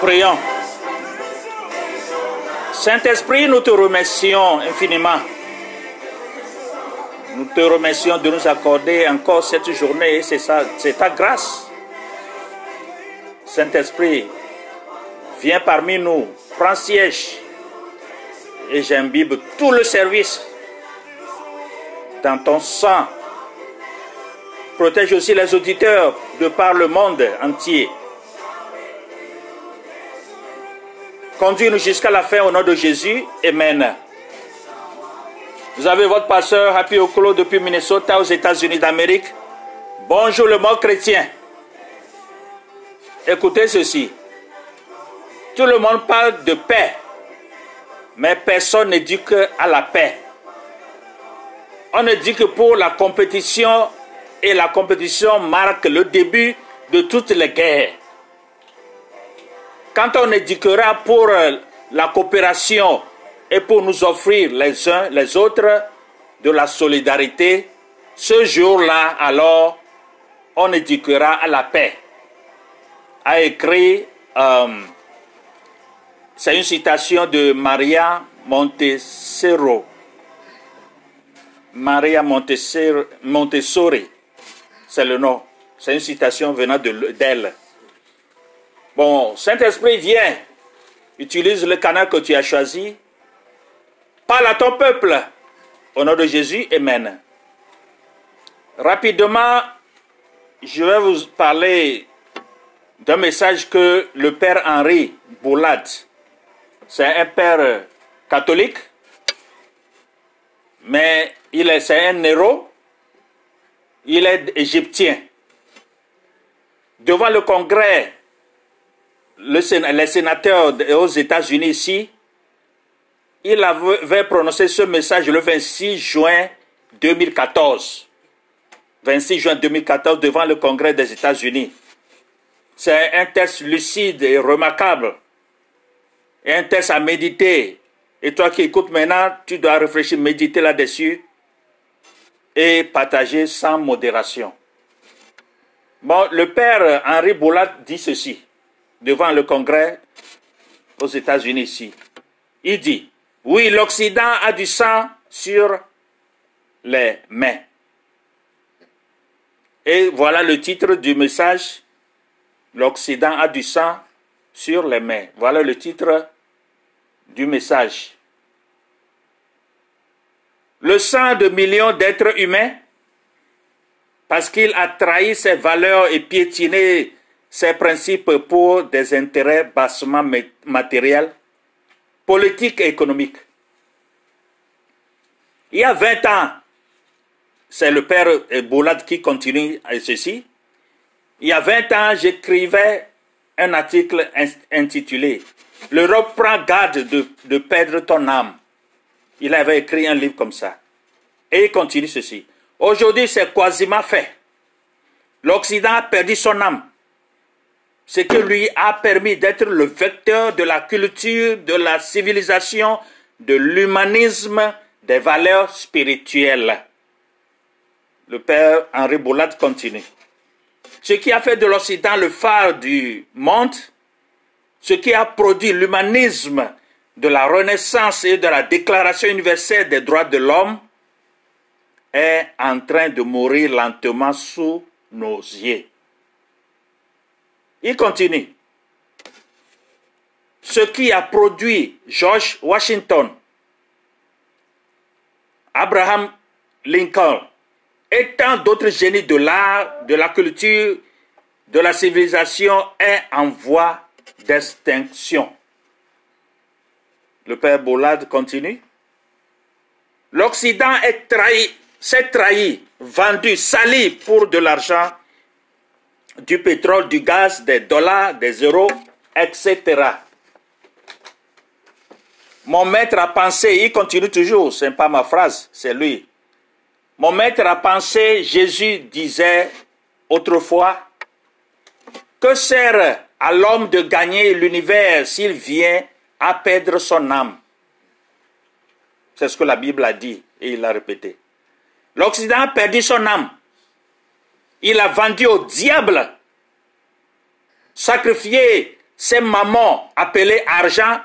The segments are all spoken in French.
Prions. Saint-Esprit, nous te remercions infiniment. Nous te remercions de nous accorder encore cette journée. C'est c'est ta grâce. Saint-Esprit, viens parmi nous, prends siège et j'imbibe tout le service dans ton sang. Protège aussi les auditeurs de par le monde entier. Conduis-nous jusqu'à la fin au nom de Jésus. Amen. Vous avez votre pasteur Happy Okolo depuis Minnesota aux États-Unis d'Amérique. Bonjour le monde chrétien. Écoutez ceci. Tout le monde parle de paix, mais personne ne dit que à la paix. On ne dit que pour la compétition et la compétition marque le début de toutes les guerres. Quand on éduquera pour euh, la coopération et pour nous offrir les uns les autres de la solidarité, ce jour-là, alors, on éduquera à la paix. A écrit, euh, c'est une citation de Maria Montessero. Maria Montessori, c'est le nom. C'est une citation venant d'elle. Bon, Saint-Esprit, viens, utilise le canal que tu as choisi, parle à ton peuple. Au nom de Jésus, Amen. Rapidement, je vais vous parler d'un message que le père Henri Boulad, c'est un père catholique, mais il est, c'est un héros, il est égyptien. Devant le congrès le, les sénateurs aux États-Unis ici, il avait prononcé ce message le 26 juin 2014. 26 juin 2014 devant le Congrès des États-Unis. C'est un texte lucide et remarquable. Un texte à méditer. Et toi qui écoutes maintenant, tu dois réfléchir, méditer là-dessus et partager sans modération. Bon, le père Henri Boulat dit ceci devant le Congrès aux États-Unis ici. Il dit, oui, l'Occident a du sang sur les mains. Et voilà le titre du message. L'Occident a du sang sur les mains. Voilà le titre du message. Le sang de millions d'êtres humains, parce qu'il a trahi ses valeurs et piétiné ces principes pour des intérêts bassement matériels, politiques et économiques. Il y a 20 ans, c'est le père Boulad qui continue ceci. Il y a 20 ans, j'écrivais un article intitulé L'Europe prend garde de, de perdre ton âme. Il avait écrit un livre comme ça. Et il continue ceci. Aujourd'hui, c'est quasiment fait. L'Occident a perdu son âme ce qui lui a permis d'être le vecteur de la culture, de la civilisation, de l'humanisme, des valeurs spirituelles. Le père Henri Boulat continue. Ce qui a fait de l'Occident le phare du monde, ce qui a produit l'humanisme de la Renaissance et de la Déclaration universelle des droits de l'homme, est en train de mourir lentement sous nos yeux. Il continue. Ce qui a produit George Washington, Abraham Lincoln et tant d'autres génies de l'art, de la culture, de la civilisation est en voie d'extinction. Le père Boulad continue. L'Occident est trahi, s'est trahi, vendu, sali pour de l'argent du pétrole, du gaz, des dollars, des euros, etc. Mon maître a pensé, il continue toujours, ce n'est pas ma phrase, c'est lui. Mon maître a pensé, Jésus disait autrefois, que sert à l'homme de gagner l'univers s'il vient à perdre son âme? C'est ce que la Bible a dit et il l'a répété. L'Occident a perdu son âme il a vendu au diable, sacrifié ces mamans appelées argent,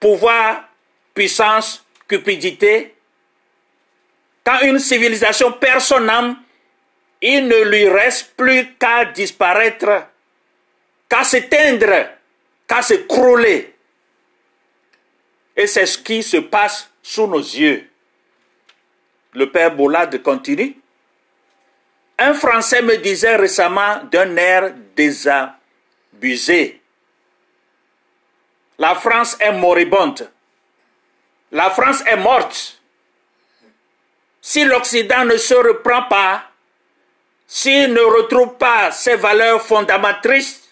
pouvoir, puissance, cupidité. Quand une civilisation perd son âme, il ne lui reste plus qu'à disparaître, qu'à s'éteindre, qu'à s'écrouler. Et c'est ce qui se passe sous nos yeux. Le père Boulade continue. Un Français me disait récemment d'un air désabusé. La France est moribonde. La France est morte. Si l'Occident ne se reprend pas, s'il ne retrouve pas ses valeurs fondatrices,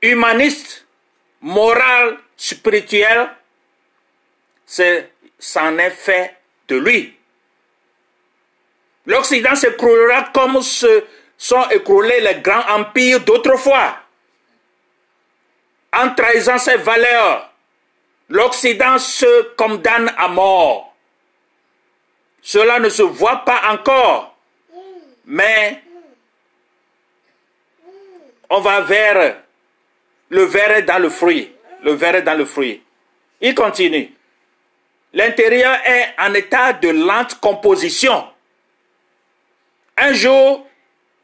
humanistes, morales, spirituelles, c'en est fait de lui. L'Occident s'écroulera comme se sont écroulés les grands empires d'autrefois. En trahissant ses valeurs, l'Occident se condamne à mort. Cela ne se voit pas encore, mais on va vers le verre dans le fruit. Le verre dans le fruit. Il continue. L'intérieur est en état de lente composition. Un jour,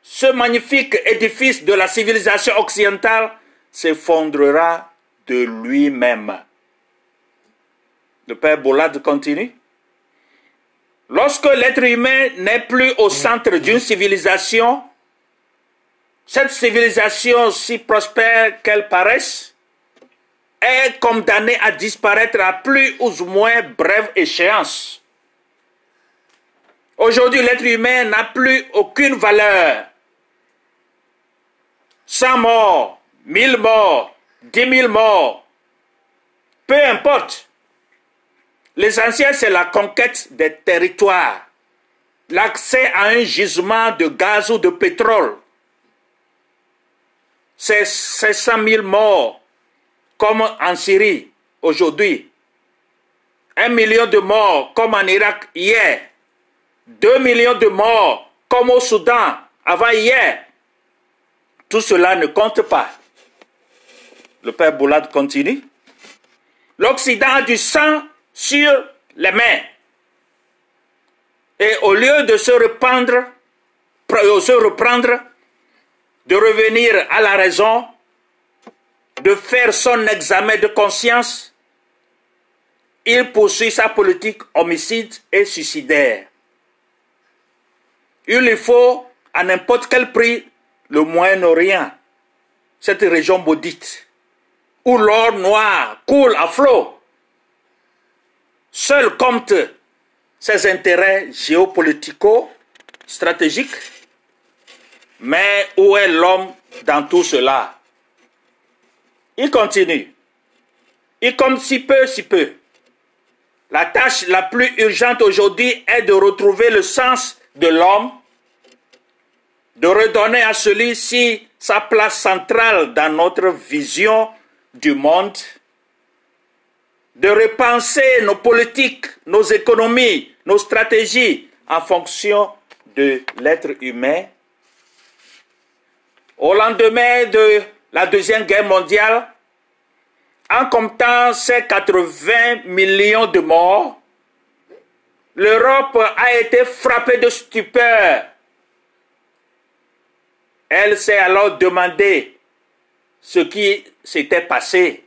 ce magnifique édifice de la civilisation occidentale s'effondrera de lui-même. Le père Boulade continue. Lorsque l'être humain n'est plus au centre d'une civilisation, cette civilisation, si prospère qu'elle paraisse, est condamnée à disparaître à plus ou moins brève échéance. Aujourd'hui, l'être humain n'a plus aucune valeur. 100 morts, 1000 morts, 10 000 morts, peu importe. L'essentiel, c'est la conquête des territoires, l'accès à un gisement de gaz ou de pétrole. C'est 100 000 morts, comme en Syrie aujourd'hui. Un million de morts, comme en Irak hier. 2 millions de morts, comme au Soudan, avant hier. Tout cela ne compte pas. Le père Boulad continue. L'Occident a du sang sur les mains. Et au lieu de se reprendre, de se reprendre, de revenir à la raison, de faire son examen de conscience, il poursuit sa politique homicide et suicidaire. Il lui faut, à n'importe quel prix, le Moyen-Orient, cette région maudite, où l'or noir coule à flot. Seul compte ses intérêts géopolitico-stratégiques. Mais où est l'homme dans tout cela? Il continue. Et comme si peu, si peu. La tâche la plus urgente aujourd'hui est de retrouver le sens de l'homme de redonner à celui-ci sa place centrale dans notre vision du monde, de repenser nos politiques, nos économies, nos stratégies en fonction de l'être humain. Au lendemain de la Deuxième Guerre mondiale, en comptant ces 80 millions de morts, l'Europe a été frappée de stupeur. Elle s'est alors demandé ce qui s'était passé.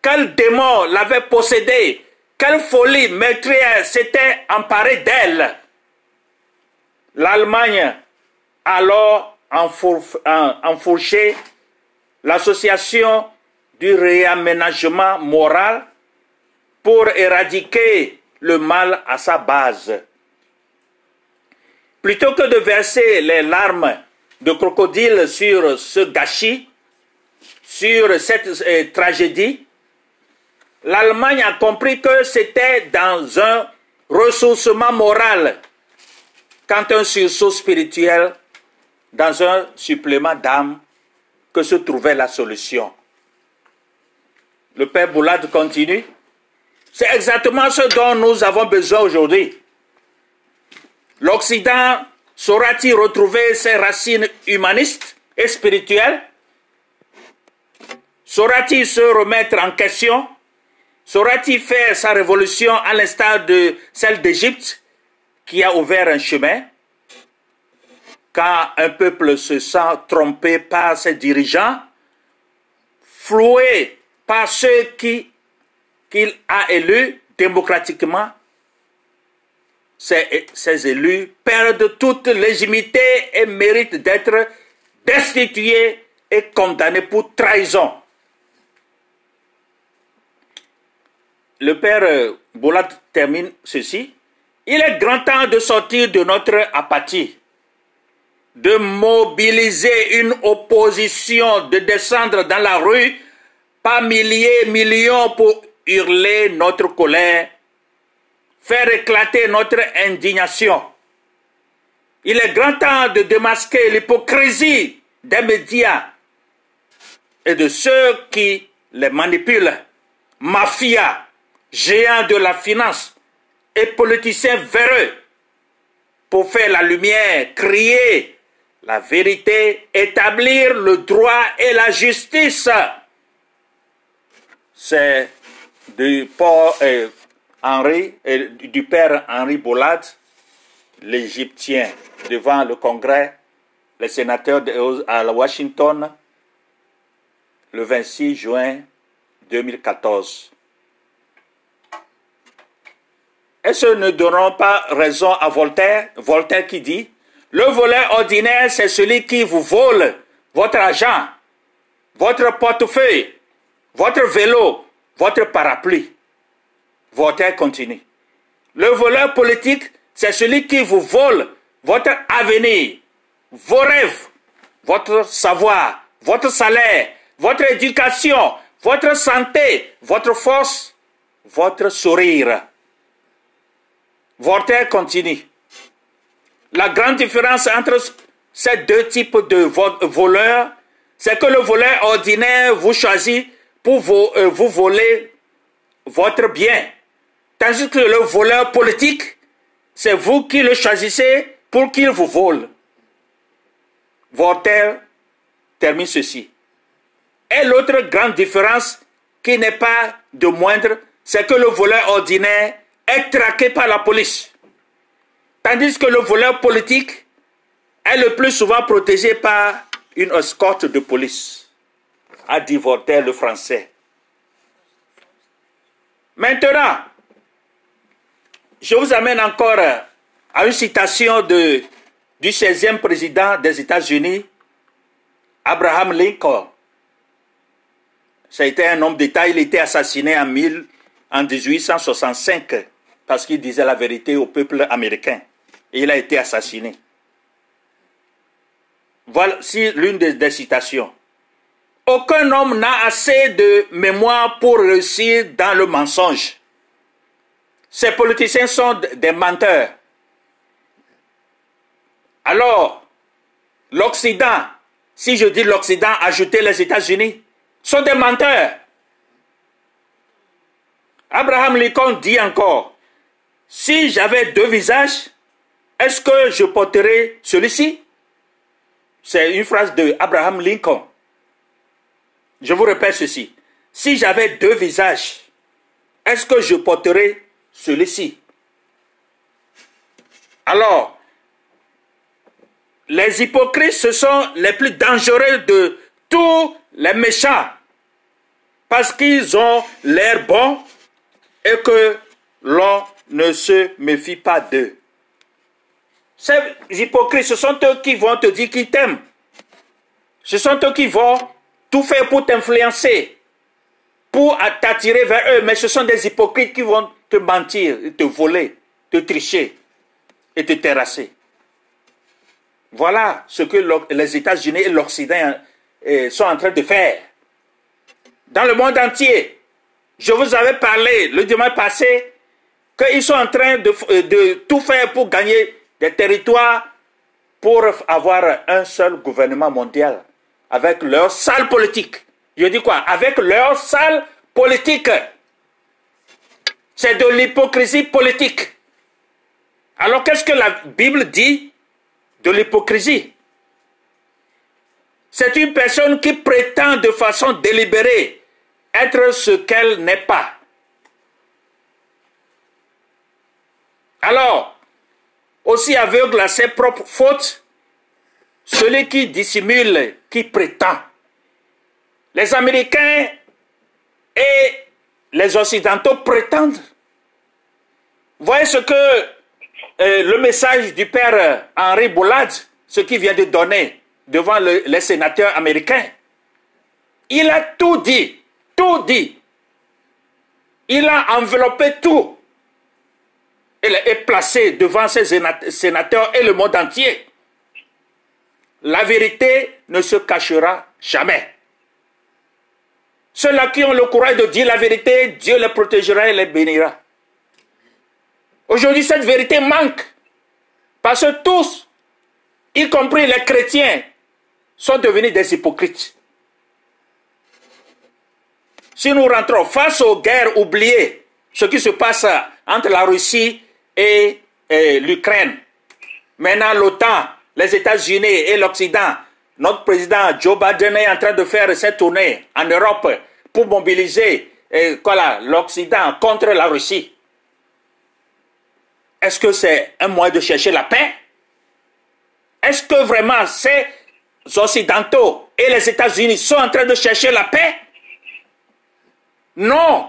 Quel démon l'avait possédé Quelle folie meurtrière s'était emparée d'elle? L'Allemagne a alors enfourché l'association du réaménagement moral pour éradiquer le mal à sa base. Plutôt que de verser les larmes de crocodile sur ce gâchis, sur cette euh, tragédie, l'Allemagne a compris que c'était dans un ressourcement moral, quand un sursaut spirituel, dans un supplément d'âme, que se trouvait la solution. Le Père Boulade continue. C'est exactement ce dont nous avons besoin aujourd'hui. L'Occident Saura-t-il retrouver ses racines humanistes et spirituelles? Saura-t-il se remettre en question? Saura-t-il faire sa révolution à l'instar de celle d'Égypte qui a ouvert un chemin? Quand un peuple se sent trompé par ses dirigeants, floué par ceux qu'il a élus démocratiquement, ces, ces, élus perdent toute légitimité et méritent d'être destitués et condamnés pour trahison. Le père Boulat termine ceci. Il est grand temps de sortir de notre apathie, de mobiliser une opposition, de descendre dans la rue par milliers, millions pour hurler notre colère, faire éclater notre indignation. Il est grand temps de démasquer l'hypocrisie des médias et de ceux qui les manipulent, mafia, géants de la finance et politiciens véreux, pour faire la lumière, crier la vérité, établir le droit et la justice c'est du, euh, Henri, euh, du père Henri Bollad, l'Égyptien, devant le Congrès, les sénateurs à Washington, le 26 juin 2014. Est-ce ne donneront pas raison à Voltaire? Voltaire qui dit Le voleur ordinaire, c'est celui qui vous vole votre argent, votre portefeuille, votre vélo, votre parapluie. Voltaire continue. Le voleur politique, c'est celui qui vous vole votre avenir, vos rêves, votre savoir, votre salaire, votre éducation, votre santé, votre force, votre sourire. Voltaire continue. La grande différence entre ces deux types de voleurs, c'est que le voleur ordinaire vous choisit pour vous, euh, vous voler votre bien. Tandis que le voleur politique, c'est vous qui le choisissez pour qu'il vous vole. Voltaire termine ceci. Et l'autre grande différence, qui n'est pas de moindre, c'est que le voleur ordinaire est traqué par la police. Tandis que le voleur politique est le plus souvent protégé par une escorte de police dit Voltaire le français. Maintenant, je vous amène encore à une citation de, du 16e président des États-Unis, Abraham Lincoln. Ça a été un homme d'État, il était assassiné en, 1000, en 1865 parce qu'il disait la vérité au peuple américain. Et il a été assassiné. Voici l'une des citations. Aucun homme n'a assez de mémoire pour réussir dans le mensonge. Ces politiciens sont des menteurs. Alors, l'Occident, si je dis l'Occident, ajoutez les États-Unis, sont des menteurs. Abraham Lincoln dit encore, si j'avais deux visages, est-ce que je porterais celui-ci? C'est une phrase de Abraham Lincoln. Je vous répète ceci. Si j'avais deux visages, est-ce que je porterais celui-ci? Alors, les hypocrites, ce sont les plus dangereux de tous les méchants. Parce qu'ils ont l'air bon et que l'on ne se méfie pas d'eux. Ces hypocrites, ce sont eux qui vont te dire qu'ils t'aiment. Ce sont eux qui vont tout faire pour t'influencer, pour t'attirer vers eux, mais ce sont des hypocrites qui vont te mentir, te voler, te tricher et te terrasser. Voilà ce que les États-Unis et l'Occident euh, sont en train de faire. Dans le monde entier, je vous avais parlé le dimanche passé qu'ils sont en train de, euh, de tout faire pour gagner des territoires pour avoir un seul gouvernement mondial avec leur salle politique. Je dis quoi? Avec leur salle politique. C'est de l'hypocrisie politique. Alors qu'est-ce que la Bible dit de l'hypocrisie? C'est une personne qui prétend de façon délibérée être ce qu'elle n'est pas. Alors, aussi aveugle à ses propres fautes, celui qui dissimule, qui prétend. Les Américains et les Occidentaux prétendent. Voyez ce que euh, le message du père Henri Boulad, ce qu'il vient de donner devant les sénateurs américains. Il a tout dit, tout dit. Il a enveloppé tout. Est placé devant ses sénateurs et le monde entier. La vérité ne se cachera jamais. Ceux-là qui ont le courage de dire la vérité, Dieu les protégera et les bénira. Aujourd'hui, cette vérité manque. Parce que tous, y compris les chrétiens, sont devenus des hypocrites. Si nous rentrons face aux guerres oubliées, ce qui se passe entre la Russie et, l'Ukraine, maintenant l'OTAN, les États-Unis et l'Occident, notre président Joe Biden est en train de faire cette tournée en Europe pour mobiliser l'Occident contre la Russie. Est-ce que c'est un moyen de chercher la paix? Est-ce que vraiment ces Occidentaux et les États-Unis sont en train de chercher la paix? Non.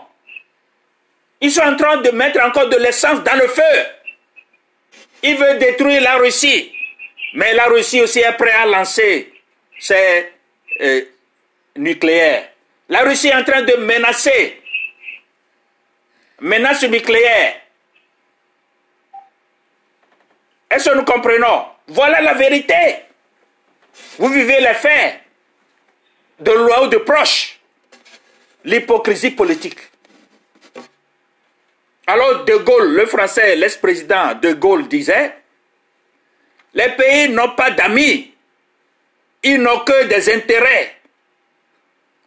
Ils sont en train de mettre encore de l'essence dans le feu. Ils veulent détruire la Russie. Mais la Russie aussi est prête à lancer ses euh, nucléaires. La Russie est en train de menacer. Menace nucléaire. Est-ce que nous comprenons? Voilà la vérité. Vous vivez les faits de loin ou de proche. L'hypocrisie politique. Alors De Gaulle, le français, l'ex-président De Gaulle disait, les pays n'ont pas d'amis, ils n'ont que des intérêts.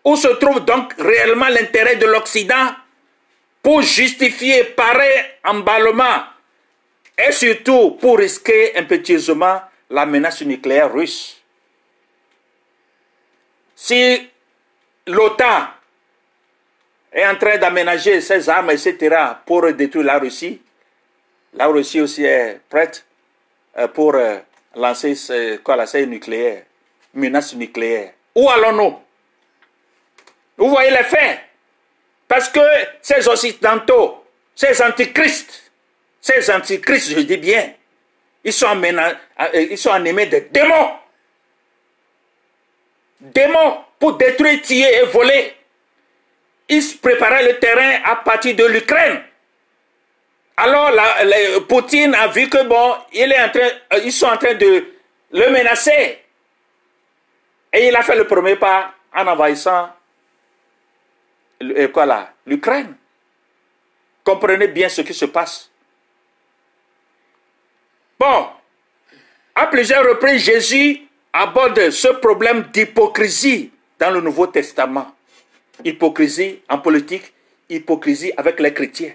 Où se trouve donc réellement l'intérêt de l'Occident pour justifier pareil emballement et surtout pour risquer impétueusement la menace nucléaire russe? Si l'OTAN est en train d'aménager ses armes, etc., pour détruire la Russie, la Russie aussi est prête pour euh, lancer quoi, la nucléaire, menace nucléaire. Où allons-nous? Vous voyez les faits Parce que ces occidentaux, ces antichristes, ces antichrists, je dis bien, ils sont, euh, ils sont animés de démons. Démons pour détruire, tuer et voler. Ils préparaient le terrain à partir de l'Ukraine. Alors, Poutine a vu que bon, il est en train, euh, ils sont en train de le menacer. Et il a fait le premier pas en envahissant euh, l'Ukraine. Comprenez bien ce qui se passe. Bon, à plusieurs reprises, Jésus aborde ce problème d'hypocrisie dans le Nouveau Testament. Hypocrisie en politique, hypocrisie avec les chrétiens.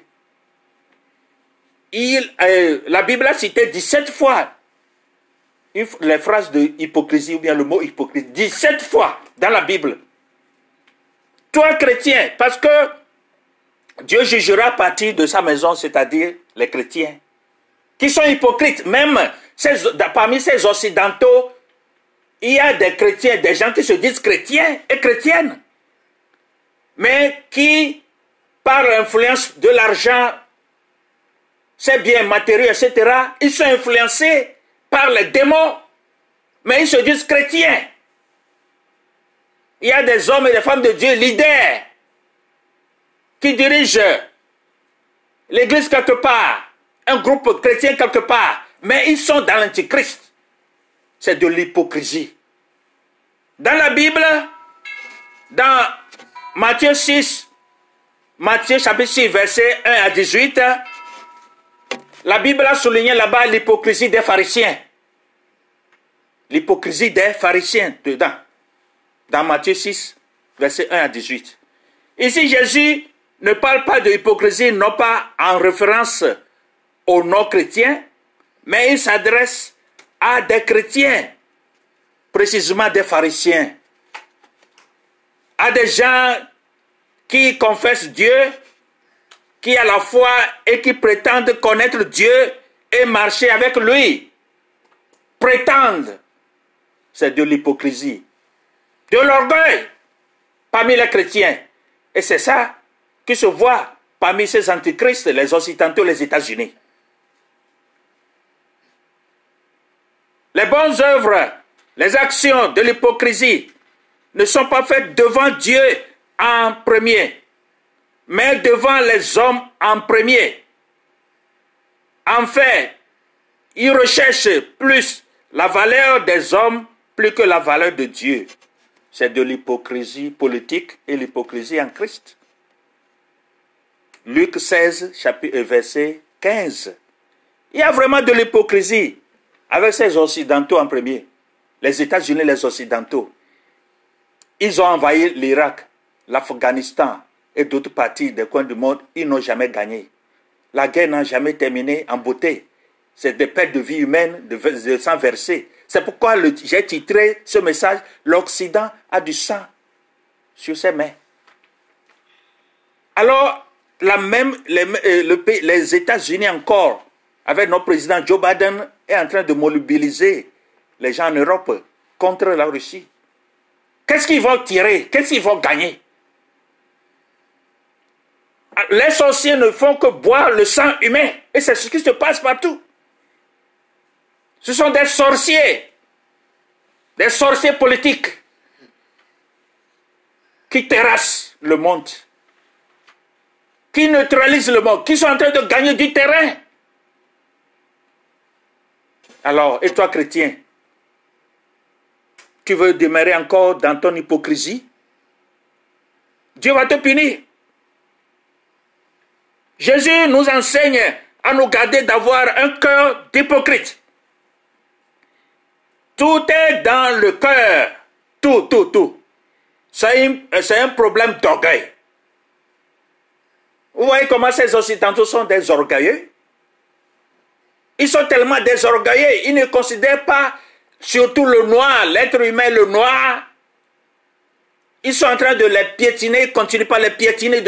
Euh, la Bible a cité 17 fois les phrases de hypocrisie ou bien le mot hypocrisie. 17 fois dans la Bible. Toi, chrétien, parce que Dieu jugera à partir de sa maison, c'est-à-dire les chrétiens qui sont hypocrites. Même parmi ces occidentaux, il y a des chrétiens, des gens qui se disent chrétiens et chrétiennes, mais qui, par l'influence de l'argent, c'est bien matériel, etc., ils sont influencés par les démons, mais ils se disent chrétiens. Il y a des hommes et des femmes de Dieu leaders qui dirigent l'église quelque part, un groupe chrétien quelque part, mais ils sont dans l'antichrist. C'est de l'hypocrisie. Dans la Bible, dans Matthieu 6, Matthieu chapitre 6, verset 1 à 18, la Bible a souligné là-bas l'hypocrisie des pharisiens. L'hypocrisie des pharisiens dedans. Dans Matthieu 6, verset 1 à 18. Ici, Jésus ne parle pas de hypocrisie, non pas en référence aux non-chrétiens, mais il s'adresse à des chrétiens précisément des pharisiens, à des gens qui confessent Dieu, qui à la foi et qui prétendent connaître Dieu et marcher avec lui. Prétendent. C'est de l'hypocrisie, de l'orgueil parmi les chrétiens. Et c'est ça qui se voit parmi ces antichrists, les Occidentaux, les États-Unis. Les bonnes œuvres, les actions de l'hypocrisie ne sont pas faites devant Dieu en premier, mais devant les hommes en premier. En fait, ils recherchent plus la valeur des hommes plus que la valeur de Dieu. C'est de l'hypocrisie politique et l'hypocrisie en Christ. Luc 16, chapitre, verset 15. Il y a vraiment de l'hypocrisie avec ces Occidentaux en premier. Les États-Unis, les Occidentaux. Ils ont envahi l'Irak, l'Afghanistan et d'autres parties des coins du monde. Ils n'ont jamais gagné. La guerre n'a jamais terminé en beauté. C'est des pertes de vie humaine, de, sang versé. C'est pourquoi j'ai titré ce message L'Occident a du sang sur ses mains. Alors, la même, les, euh, les États-Unis encore, avec notre président Joe Biden, est en train de mobiliser les gens en Europe contre la Russie. Qu'est-ce qu'ils vont tirer? Qu'est-ce qu'ils vont gagner? Les sorciers ne font que boire le sang humain. Et c'est ce qui se passe partout. Ce sont des sorciers, des sorciers politiques qui terrassent le monde qui neutralisent le monde, qui sont en train de gagner du terrain. Alors, et toi chrétien, tu veux demeurer encore dans ton hypocrisie? Dieu va te punir. Jésus nous enseigne à nous garder d'avoir un cœur d'hypocrite. Tout est dans le cœur. Tout, tout, tout. C'est un problème d'orgueil. Vous voyez comment ces Occidentaux sont des orgueilleux? Ils sont tellement désorgueillés, ils ne considèrent pas surtout le noir, l'être humain, le noir. Ils sont en train de les piétiner, ils continuent pas les piétiner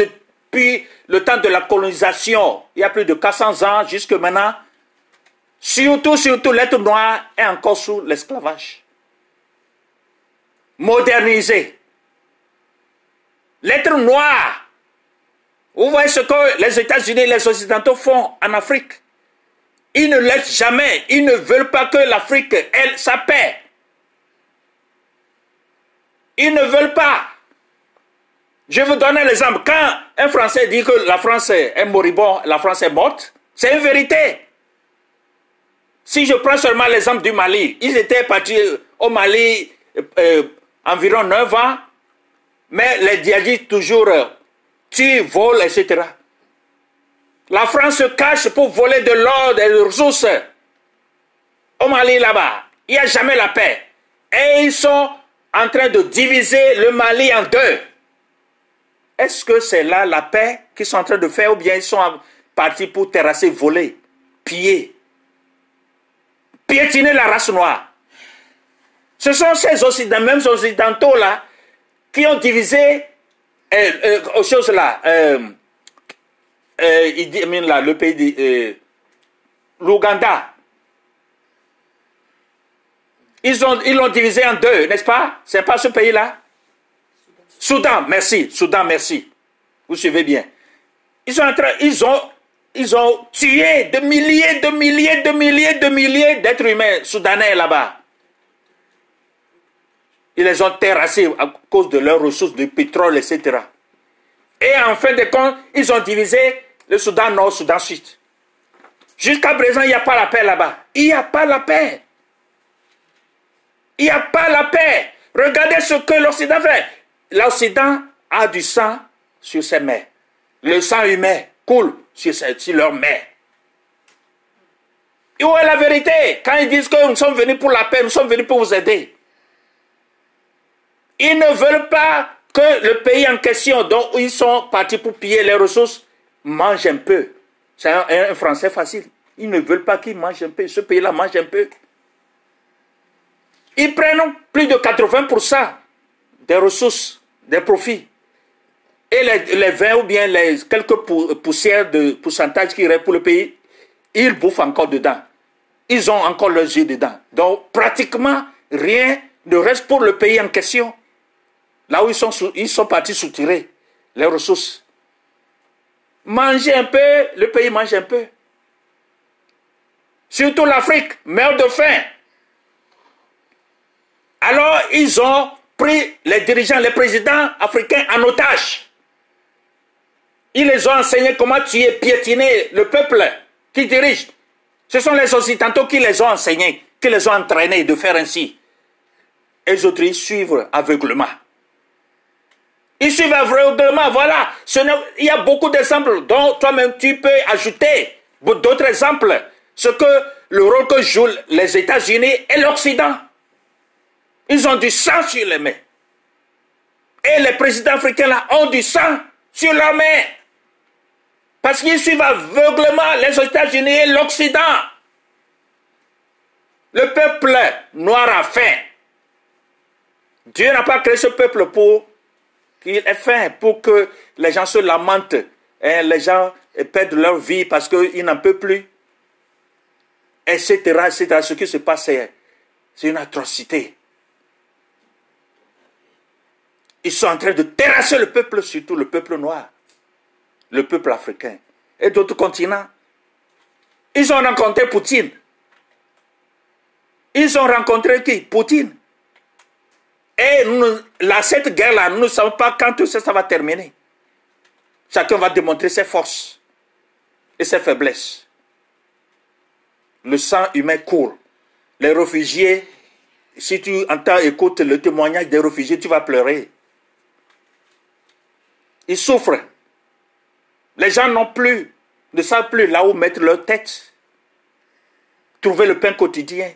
depuis le temps de la colonisation, il y a plus de 400 ans jusque maintenant. Surtout, surtout, l'être noir est encore sous l'esclavage. Modernisé. L'être noir vous voyez ce que les États-Unis les Occidentaux font en Afrique. Ils ne laissent jamais, ils ne veulent pas que l'Afrique, elle, sa paix. Ils ne veulent pas. Je vous donne un exemple. Quand un Français dit que la France est moribond, la France est morte, c'est une vérité. Si je prends seulement l'exemple du Mali, ils étaient partis au Mali euh, environ 9 ans, mais les djihadistes toujours tu voles, etc. La France se cache pour voler de l'or, des ressources. Au Mali, là-bas, il n'y a jamais la paix. Et ils sont en train de diviser le Mali en deux. Est-ce que c'est là la paix qu'ils sont en train de faire ou bien ils sont partis pour terrasser, voler, piller, piétiner la race noire? Ce sont ces occidentaux, mêmes occidentaux là, qui ont divisé euh, euh, chose là, euh, euh, là, le pays de euh, l'Ouganda. Ils l'ont divisé en deux, n'est-ce pas? C'est pas ce pays-là Soudan, merci. Soudan, merci. Vous suivez bien. Ils sont en train, ils ont, ils ont tué de milliers, de milliers, de milliers, de milliers d'êtres humains soudanais là-bas. Ils les ont terrassés à cause de leurs ressources de pétrole, etc. Et en fin de compte, ils ont divisé le Soudan Nord, Soudan Sud. Jusqu'à présent, il n'y a pas la paix là-bas. Il n'y a pas la paix. Il n'y a pas la paix. Regardez ce que l'Occident fait. L'Occident a du sang sur ses mains. Le sang humain coule sur, sur leurs mains. Et où est la vérité? Quand ils disent que nous sommes venus pour la paix, nous sommes venus pour vous aider. Ils ne veulent pas que le pays en question, dont ils sont partis pour piller les ressources, mange un peu. C'est un, français facile. Ils ne veulent pas qu'ils mangent un peu. Ce pays-là mange un peu. Ils prennent plus de 80% des ressources, des profits. Et les, 20 ou bien les quelques poussières de pourcentage qui restent pour le pays, ils bouffent encore dedans. Ils ont encore leurs yeux dedans. Donc pratiquement rien ne reste pour le pays en question. Là où ils sont, ils sont partis soutirer les ressources. Manger un peu, le pays mange un peu. Surtout l'Afrique meurt de faim. Alors ils ont pris les dirigeants, les présidents africains en otage. Ils les ont enseigné comment tuer, piétiner le peuple qui dirige. Ce sont les Occidentaux qui les ont enseignés, qui les ont entraînés de faire ainsi. Et les autres, ils suivent aveuglement. Ils suivent aveuglement, voilà. il y a beaucoup d'exemples dont toi-même tu peux ajouter d'autres exemples. Ce que le rôle que jouent les États-Unis et l'Occident. Ils ont du sang sur les mains. Et les présidents africains là ont du sang sur leurs mains. Parce qu'ils suivent aveuglement les États-Unis et l'Occident. Le peuple noir a faim. Dieu n'a pas créé ce peuple pour qu'il ait faim, pour que les gens se lamentent, hein, les gens perdent leur vie parce qu'ils n'en peuvent plus, etc., etc. Ce qui se passe, c'est une atrocité. Ils sont en train de terrasser le peuple, surtout le peuple noir le peuple africain et d'autres continents. Ils ont rencontré Poutine. Ils ont rencontré qui? Poutine. Et cette guerre-là, nous ne savons pas quand ça, ça va terminer. Chacun va démontrer ses forces et ses faiblesses. Le sang humain court. Les réfugiés, si tu entends, écoutes le témoignage des réfugiés, tu vas pleurer. Ils souffrent. Les gens n'ont plus, ne savent plus là où mettre leur tête. Trouver le pain quotidien.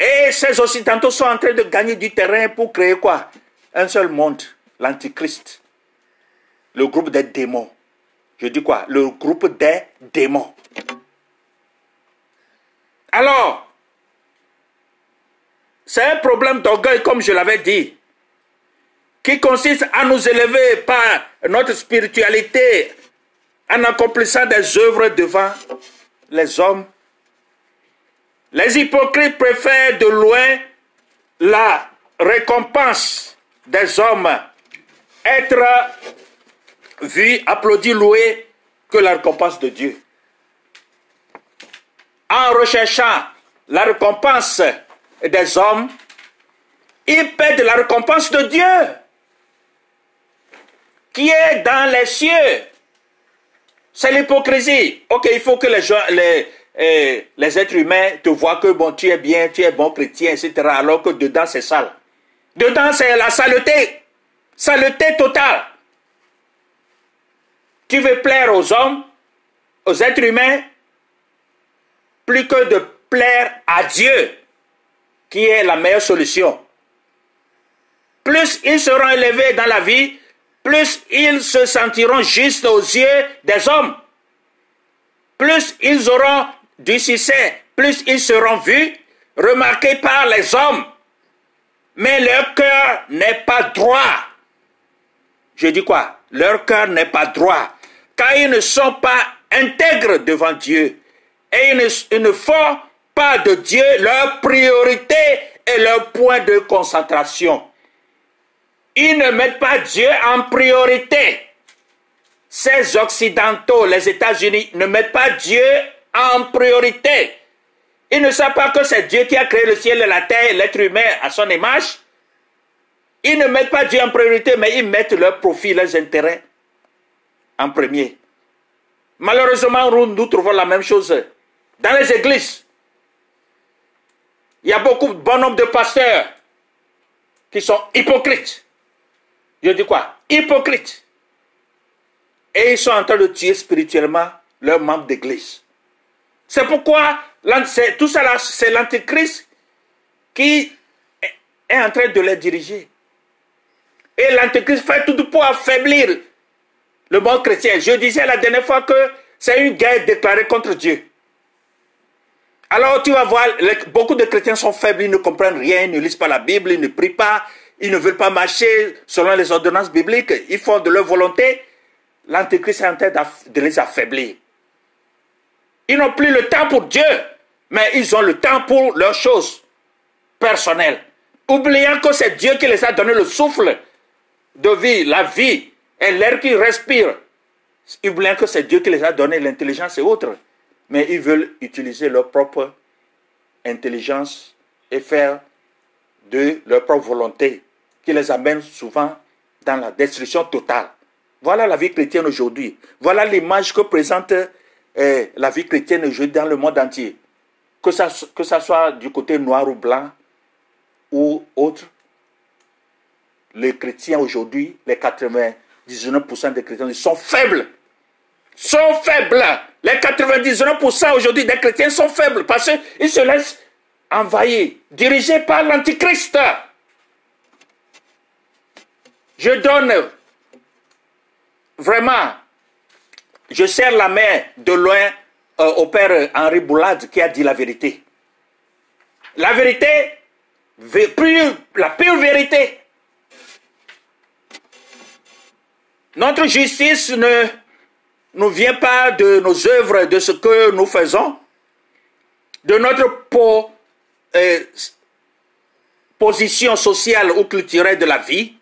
Et ces Occidentaux sont en train de gagner du terrain pour créer quoi? Un seul monde, l'Antichrist. Le groupe des démons. Je dis quoi? Le groupe des démons. Alors, c'est un problème d'orgueil, comme je l'avais dit qui consiste à nous élever par notre spiritualité en accomplissant des œuvres devant les hommes. Les hypocrites préfèrent de loin la récompense des hommes, être vu, applaudi, loué, que la récompense de Dieu. En recherchant la récompense des hommes, ils perdent la récompense de Dieu qui est dans les cieux. C'est l'hypocrisie. Ok, il faut que les, gens, les, eh, les êtres humains te voient que bon, tu es bien, tu es bon chrétien, etc. Alors que dedans c'est sale. Dedans c'est la saleté. Saleté totale. Tu veux plaire aux hommes, aux êtres humains, plus que de plaire à Dieu, qui est la meilleure solution. Plus ils seront élevés dans la vie, plus ils se sentiront justes aux yeux des hommes. Plus ils auront du succès, plus ils seront vus, remarqués par les hommes. Mais leur cœur n'est pas droit. Je dis quoi? Leur cœur n'est pas droit, car ils ne sont pas intègres devant Dieu. Et ils ne, ils ne font pas de Dieu leur priorité et leur point de concentration. Ils ne mettent pas Dieu en priorité. Ces Occidentaux, les États-Unis, ne mettent pas Dieu en priorité. Ils ne savent pas que c'est Dieu qui a créé le ciel et la terre l'être humain à son image. Ils ne mettent pas Dieu en priorité, mais ils mettent leur profit, leurs intérêts en premier. Malheureusement, nous trouvons la même chose dans les églises. Il y a beaucoup de bon nombre de pasteurs qui sont hypocrites. Je dis quoi? Hypocrites. Et ils sont en train de tuer spirituellement leurs membres d'église. C'est pourquoi tout ça c'est l'antéchrist qui est en train de les diriger. Et l'antéchrist fait tout pour affaiblir le monde chrétien. Je disais la dernière fois que c'est une guerre déclarée contre Dieu. Alors tu vas voir, beaucoup de chrétiens sont faibles, ils ne comprennent rien, ils ne lisent pas la Bible, ils ne prient pas, ils ne veulent pas marcher selon les ordonnances bibliques, ils font de leur volonté. L'Antéchrist est en train de les affaiblir. Ils n'ont plus le temps pour Dieu, mais ils ont le temps pour leurs choses personnelles. Oubliant que c'est Dieu qui les a donné le souffle de vie, la vie et l'air qu'ils respirent. Oubliant que c'est Dieu qui les a donné l'intelligence et autres. Mais ils veulent utiliser leur propre intelligence et faire de leur propre volonté qui les amène souvent dans la destruction totale. Voilà la vie chrétienne aujourd'hui. Voilà l'image que présente eh, la vie chrétienne aujourd'hui dans le monde entier. Que ça, que ça soit du côté noir ou blanc ou autre. Les chrétiens aujourd'hui, les 99% des chrétiens sont faibles. Sont faibles. Les 99% aujourd'hui des chrétiens sont faibles parce qu'ils se laissent envahir, dirigés par l'Antichrist. Je donne vraiment, je serre la main de loin euh, au père Henri Boulade qui a dit la vérité. La vérité, la pure vérité. Notre justice ne nous vient pas de nos œuvres, de ce que nous faisons, de notre euh, position sociale ou culturelle de la vie,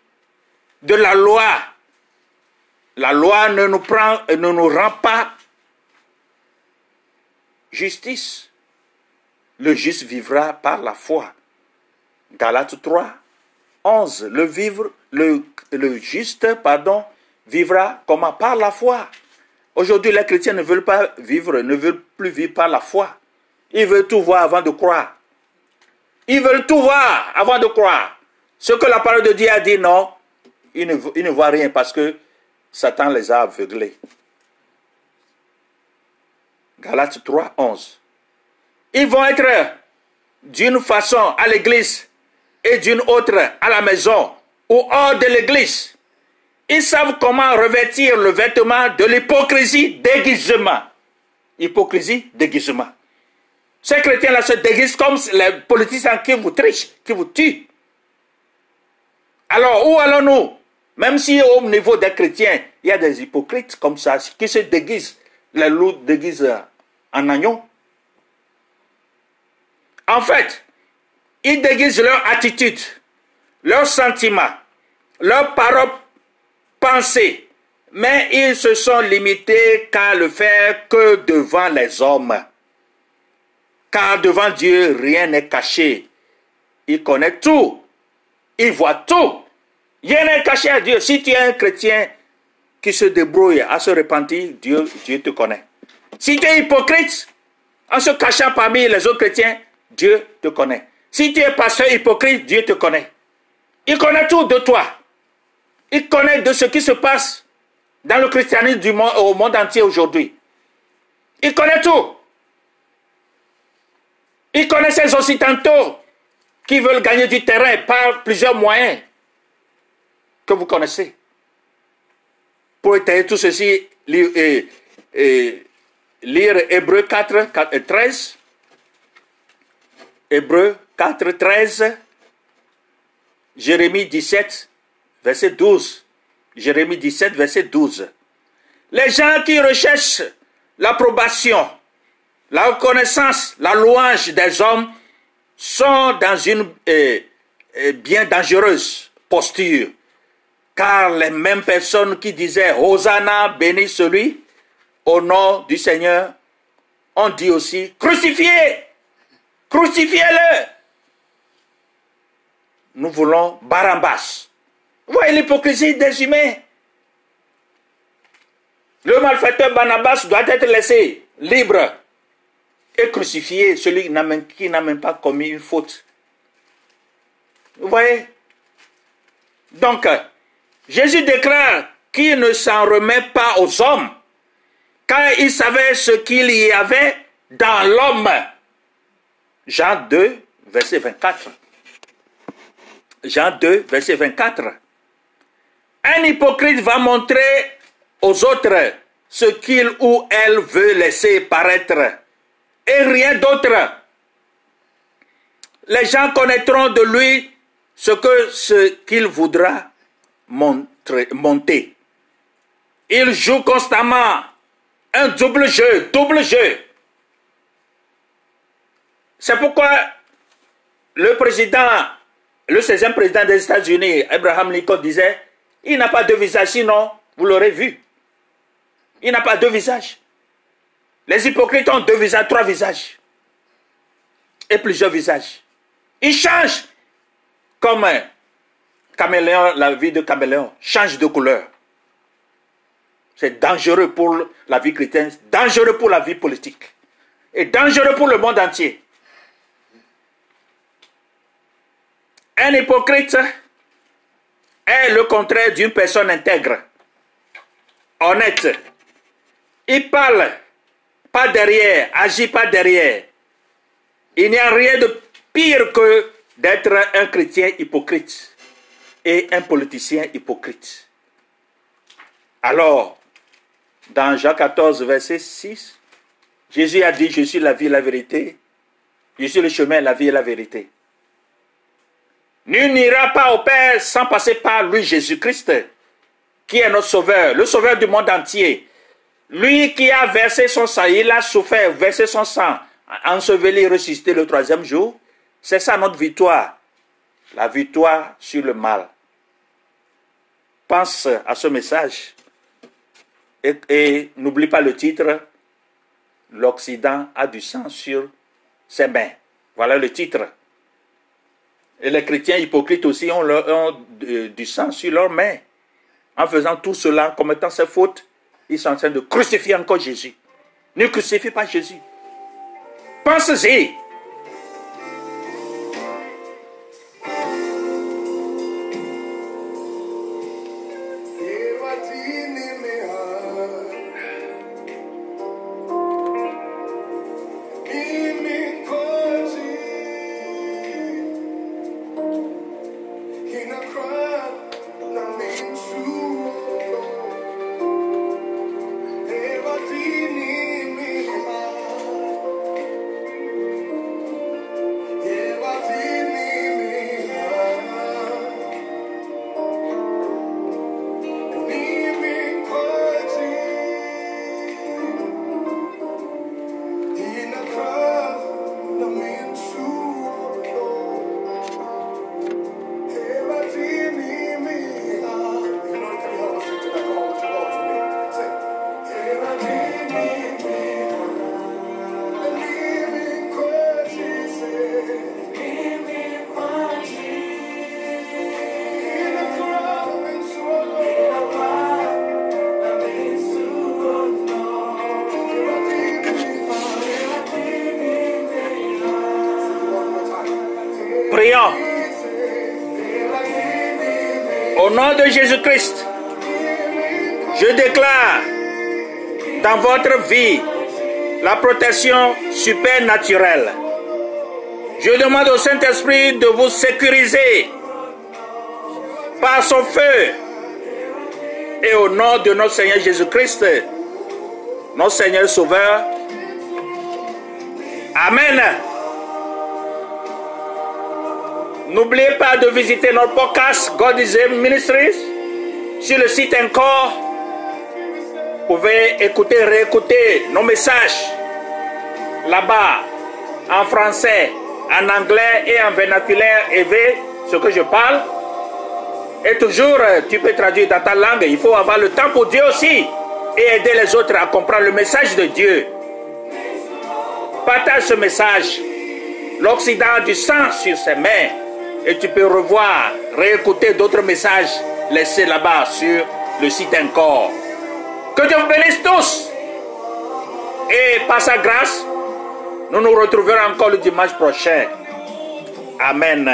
de la loi. La loi ne nous, prend, ne nous rend pas justice. Le juste vivra par la foi. Galates 3, 11. Le, vivre, le, le juste pardon, vivra comment? Par la foi. Aujourd'hui, les chrétiens ne veulent pas vivre, ne veulent plus vivre par la foi. Ils veulent tout voir avant de croire. Ils veulent tout voir avant de croire. Ce que la parole de Dieu a dit, non, ils ne, voient rien parce que Satan les a aveuglés. Galates 3, 11. Ils vont être d'une façon à l'église et d'une autre à la maison ou hors de l'église. Ils savent comment revêtir le vêtement de l'hypocrisie déguisement. Hypocrisie, déguisement. Ces chrétiens-là se déguisent comme les politiciens qui vous trichent, qui vous tuent. Alors, où allons-nous? Même si au niveau des chrétiens, il y a des hypocrites comme ça qui se déguisent, les loups déguisent en agneau. En fait, ils déguisent leur attitude, leurs sentiments, leurs paroles, pensées, mais ils se sont limités qu'à le faire que devant les hommes. Car devant Dieu, rien n'est caché. Il connaît tout. Il voit tout. Rien n'est caché à Dieu. Si tu es un chrétien qui se débrouille à se repentir, Dieu, Dieu te connaît. Si tu es hypocrite, en se cachant parmi les autres chrétiens, Dieu te connaît. Si tu es pasteur hypocrite, Dieu te connaît. Il connaît tout de toi. Il connaît de ce qui se passe dans le christianisme du monde, au monde entier aujourd'hui. Il connaît tout. Il connaît ces occidentaux qui veulent gagner du terrain par plusieurs moyens que vous connaissez. Pour étayer tout ceci, lire, Hébreu 4, 13. Hébreu 4, 13. Jérémie 17, verset 12. Jérémie 17, verset 12. Les gens qui recherchent l'approbation, la reconnaissance, la louange des hommes sont dans une euh, euh, bien dangereuse posture. Car les mêmes personnes qui disaient Hosanna, béni celui, au nom du Seigneur, ont dit aussi crucifiez, crucifiez-le. Nous voulons Barambas. Vous voyez l'hypocrisie des humains. Le malfaiteur Barnabas doit être laissé libre et crucifié, celui qui n'a même pas commis une faute. Vous voyez? Donc, Jésus déclare qu'il ne s'en remet pas aux hommes, car il savait ce qu'il y avait dans l'homme. Jean 2, verset 24. Jean 2, verset 24. Un hypocrite va montrer aux autres ce qu'il ou elle veut laisser paraître, et rien d'autre. les gens connaîtront de lui ce que ce qu'il voudra monter. Il joue constamment un double jeu, double jeu. C'est pourquoi le président, le 16e président des États-Unis, Abraham Lincoln, disait, il n'a pas de visage, sinon vous l'aurez vu. Il n'a pas deux visages. Les hypocrites ont deux visages, trois visages. Et plusieurs visages. Ils changent comme la vie de caméléon change de couleur. C'est dangereux pour la vie chrétienne, dangereux pour la vie politique et dangereux pour le monde entier. Un hypocrite est le contraire d'une personne intègre, honnête. Il parle pas derrière, agit pas derrière. Il n'y a rien de pire que d'être un chrétien hypocrite et un politicien hypocrite. Alors, dans Jean 14, verset 6, Jésus a dit, je suis la vie et la vérité, je suis le chemin, la vie et la vérité. Nul n'ira pas au Père sans passer par lui, Jésus-Christ, qui est notre sauveur, le sauveur du monde entier. Lui qui a versé son sang, il a souffert, versé son sang, enseveli, ressuscité le troisième jour. C'est ça notre victoire. La victoire sur le mal. Pense à ce message et, n'oublie pas le titre. L'Occident a du sang sur ses mains. Voilà le titre. Et les chrétiens hypocrites aussi ont, du sang sur leurs mains. En faisant tout cela, en commettant ces fautes, ils sont en train de crucifier encore Jésus. Ne crucifie pas Jésus. Pensez-y. De Jésus-Christ, je déclare dans votre vie la protection supernaturelle. Je demande au Saint-Esprit de vous sécuriser par son feu et au nom de notre Seigneur Jésus-Christ, notre Seigneur Sauveur. Amen. N'oubliez pas de visiter notre podcast God is Ministries sur le site encore. Vous pouvez écouter, réécouter nos messages là-bas en français, en anglais et en vernaculaire élevé, ce que je parle. Et toujours, tu peux traduire dans ta langue. Il faut avoir le temps pour Dieu aussi et aider les autres à comprendre le message de Dieu. Partage ce message. L'Occident du sang sur ses mains et tu peux revoir, réécouter d'autres messages laissés là-bas sur le site encore. Que Dieu vous bénisse tous. Et par sa grâce, nous nous retrouverons encore le dimanche prochain. Amen.